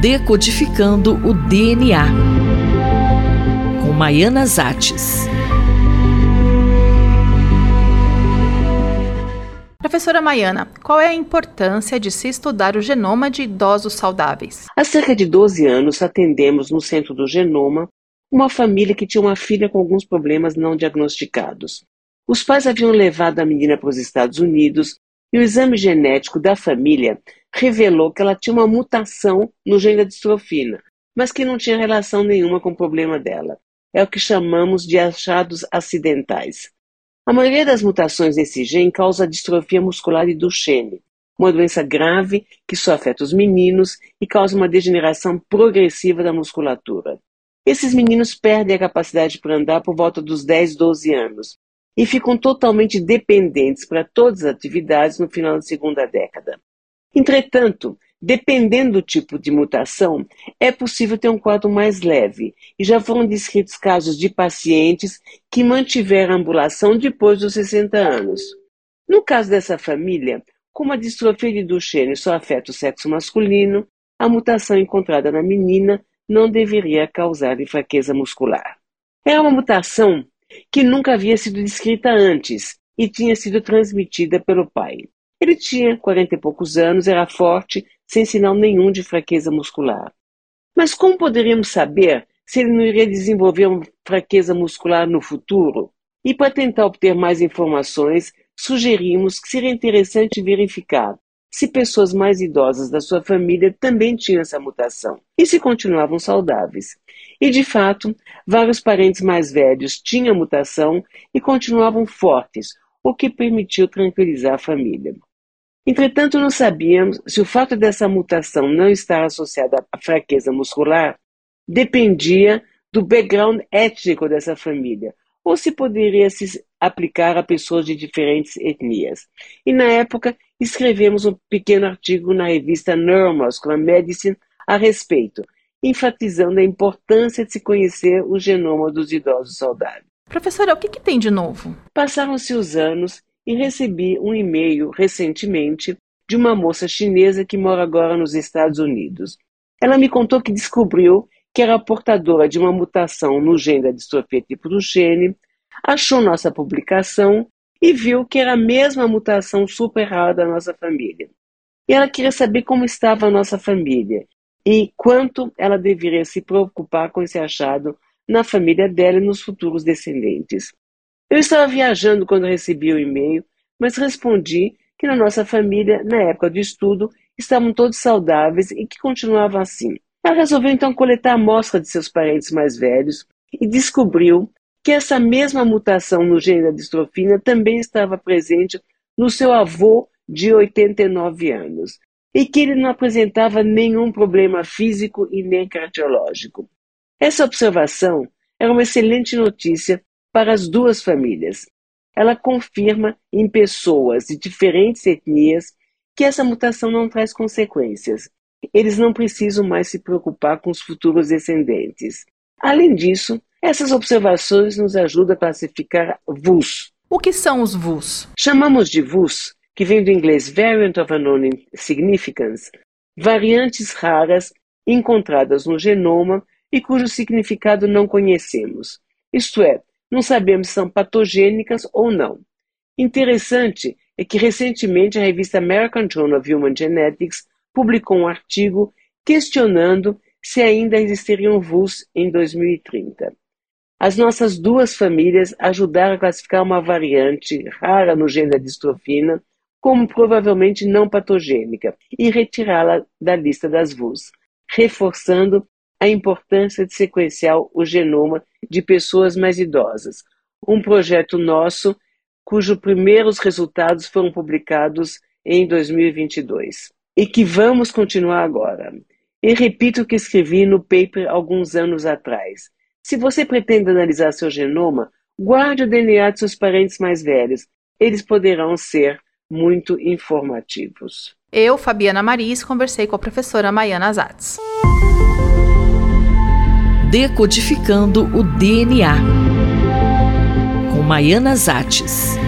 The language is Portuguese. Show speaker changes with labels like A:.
A: Decodificando o DNA. Com Maiana Zates.
B: Professora Maiana, qual é a importância de se estudar o genoma de idosos saudáveis?
C: Há cerca de 12 anos atendemos no Centro do Genoma uma família que tinha uma filha com alguns problemas não diagnosticados. Os pais haviam levado a menina para os Estados Unidos e o exame genético da família revelou que ela tinha uma mutação no gene da distrofina, mas que não tinha relação nenhuma com o problema dela. É o que chamamos de achados acidentais. A maioria das mutações nesse gene causa distrofia muscular e Duchenne, uma doença grave que só afeta os meninos e causa uma degeneração progressiva da musculatura. Esses meninos perdem a capacidade para andar por volta dos 10, 12 anos e ficam totalmente dependentes para todas as atividades no final da segunda década. Entretanto, Dependendo do tipo de mutação, é possível ter um quadro mais leve, e já foram descritos casos de pacientes que mantiveram a ambulação depois dos 60 anos. No caso dessa família, como a distrofia de Duchenne só afeta o sexo masculino, a mutação encontrada na menina não deveria causar fraqueza muscular. É uma mutação que nunca havia sido descrita antes e tinha sido transmitida pelo pai. Ele tinha quarenta e poucos anos, era forte, sem sinal nenhum de fraqueza muscular. Mas como poderíamos saber se ele não iria desenvolver uma fraqueza muscular no futuro? E para tentar obter mais informações, sugerimos que seria interessante verificar se pessoas mais idosas da sua família também tinham essa mutação e se continuavam saudáveis. E de fato, vários parentes mais velhos tinham a mutação e continuavam fortes, o que permitiu tranquilizar a família. Entretanto, não sabíamos se o fato dessa mutação não estar associada à fraqueza muscular dependia do background étnico dessa família, ou se poderia se aplicar a pessoas de diferentes etnias. E na época, escrevemos um pequeno artigo na revista Neuromuscular Medicine a respeito, enfatizando a importância de se conhecer o genoma dos idosos saudáveis.
B: Professora, o que, que tem de novo?
C: Passaram-se os anos e recebi um e-mail recentemente de uma moça chinesa que mora agora nos Estados Unidos. Ela me contou que descobriu que era portadora de uma mutação no gene da distrofia tipo do gene, achou nossa publicação e viu que era a mesma mutação super rara da nossa família. E ela queria saber como estava a nossa família e quanto ela deveria se preocupar com esse achado na família dela e nos futuros descendentes. Eu estava viajando quando recebi o e-mail, mas respondi que na nossa família, na época do estudo, estavam todos saudáveis e que continuavam assim. Ela resolveu então coletar a amostra de seus parentes mais velhos e descobriu que essa mesma mutação no gene da distrofina também estava presente no seu avô de 89 anos e que ele não apresentava nenhum problema físico e nem cardiológico. Essa observação era uma excelente notícia para as duas famílias. Ela confirma em pessoas de diferentes etnias que essa mutação não traz consequências. Eles não precisam mais se preocupar com os futuros descendentes. Além disso, essas observações nos ajudam a classificar VUS.
B: O que são os VUS?
C: Chamamos de VUS, que vem do inglês Variant of Unknown Significance, variantes raras encontradas no genoma e cujo significado não conhecemos. Isto é, não sabemos se são patogênicas ou não. Interessante é que recentemente a revista American Journal of Human Genetics publicou um artigo questionando se ainda existiriam VUS em 2030. As nossas duas famílias ajudaram a classificar uma variante rara no gene da distrofina como provavelmente não patogênica e retirá-la da lista das VUS, reforçando a importância de sequenciar o genoma de pessoas mais idosas. Um projeto nosso, cujos primeiros resultados foram publicados em 2022 e que vamos continuar agora. E repito o que escrevi no paper alguns anos atrás. Se você pretende analisar seu genoma, guarde o DNA de seus parentes mais velhos. Eles poderão ser muito informativos.
B: Eu, Fabiana Maris, conversei com a professora Maiana Zatz.
A: Decodificando o DNA, com Maiana Zates.